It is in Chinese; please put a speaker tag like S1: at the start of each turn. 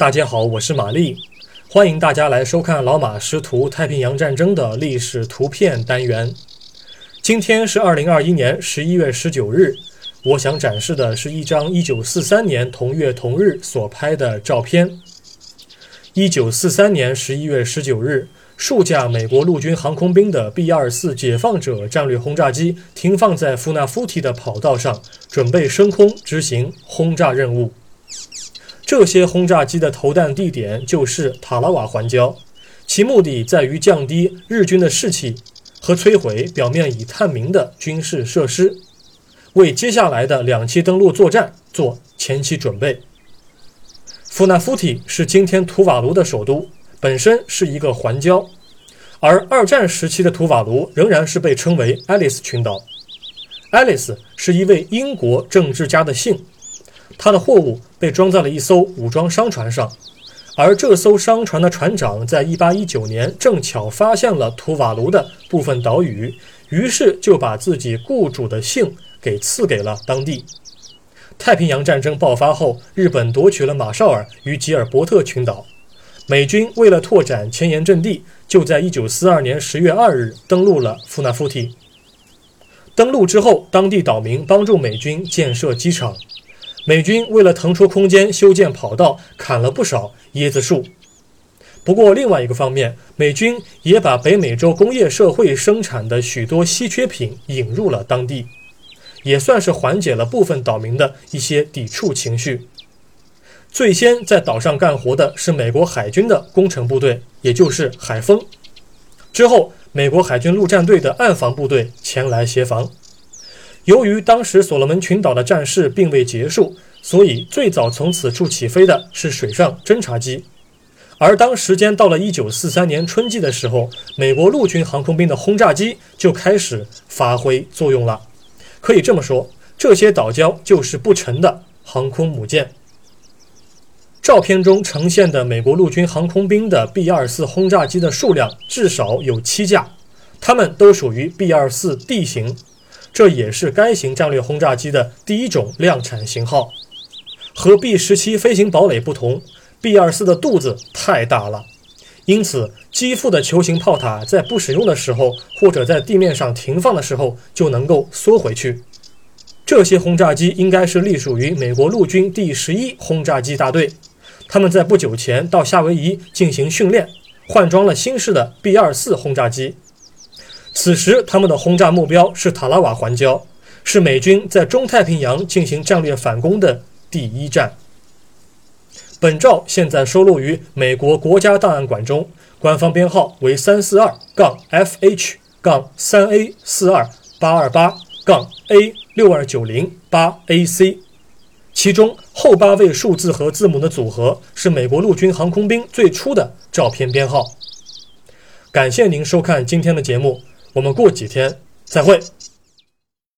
S1: 大家好，我是玛丽，欢迎大家来收看老马识图太平洋战争的历史图片单元。今天是二零二一年十一月十九日，我想展示的是一张一九四三年同月同日所拍的照片。一九四三年十一月十九日，数架美国陆军航空兵的 B 二四解放者战略轰炸机停放在富纳夫提的跑道上，准备升空执行轰炸任务。这些轰炸机的投弹地点就是塔拉瓦环礁，其目的在于降低日军的士气和摧毁表面已探明的军事设施，为接下来的两栖登陆作战做前期准备。富纳夫提是今天图瓦卢的首都，本身是一个环礁，而二战时期的图瓦卢仍然是被称为爱丽丝群岛。爱丽丝是一位英国政治家的姓。他的货物被装在了一艘武装商船上，而这艘商船的船长在1819年正巧发现了图瓦卢的部分岛屿，于是就把自己雇主的姓给赐给了当地。太平洋战争爆发后，日本夺取了马绍尔与吉尔伯特群岛，美军为了拓展前沿阵地，就在1942年10月2日登陆了富纳夫提。登陆之后，当地岛民帮助美军建设机场。美军为了腾出空间修建跑道，砍了不少椰子树。不过，另外一个方面，美军也把北美洲工业社会生产的许多稀缺品引入了当地，也算是缓解了部分岛民的一些抵触情绪。最先在岛上干活的是美国海军的工程部队，也就是海风。之后，美国海军陆战队的岸防部队前来协防。由于当时所罗门群岛的战事并未结束，所以最早从此处起飞的是水上侦察机。而当时间到了1943年春季的时候，美国陆军航空兵的轰炸机就开始发挥作用了。可以这么说，这些岛礁就是不成的航空母舰。照片中呈现的美国陆军航空兵的 B-24 轰炸机的数量至少有七架，它们都属于 B-24D 型。这也是该型战略轰炸机的第一种量产型号。和 B 十七飞行堡垒不同，B 二四的肚子太大了，因此机腹的球形炮塔在不使用的时候，或者在地面上停放的时候，就能够缩回去。这些轰炸机应该是隶属于美国陆军第十一轰炸机大队，他们在不久前到夏威夷进行训练，换装了新式的 B 二四轰炸机。此时，他们的轰炸目标是塔拉瓦环礁，是美军在中太平洋进行战略反攻的第一站。本照现在收录于美国国家档案馆中，官方编号为三四二杠 FH 杠三 A 四二八二八杠 A 六二九零八 AC，其中后八位数字和字母的组合是美国陆军航空兵最初的照片编号。感谢您收看今天的节目。我们过几天再会。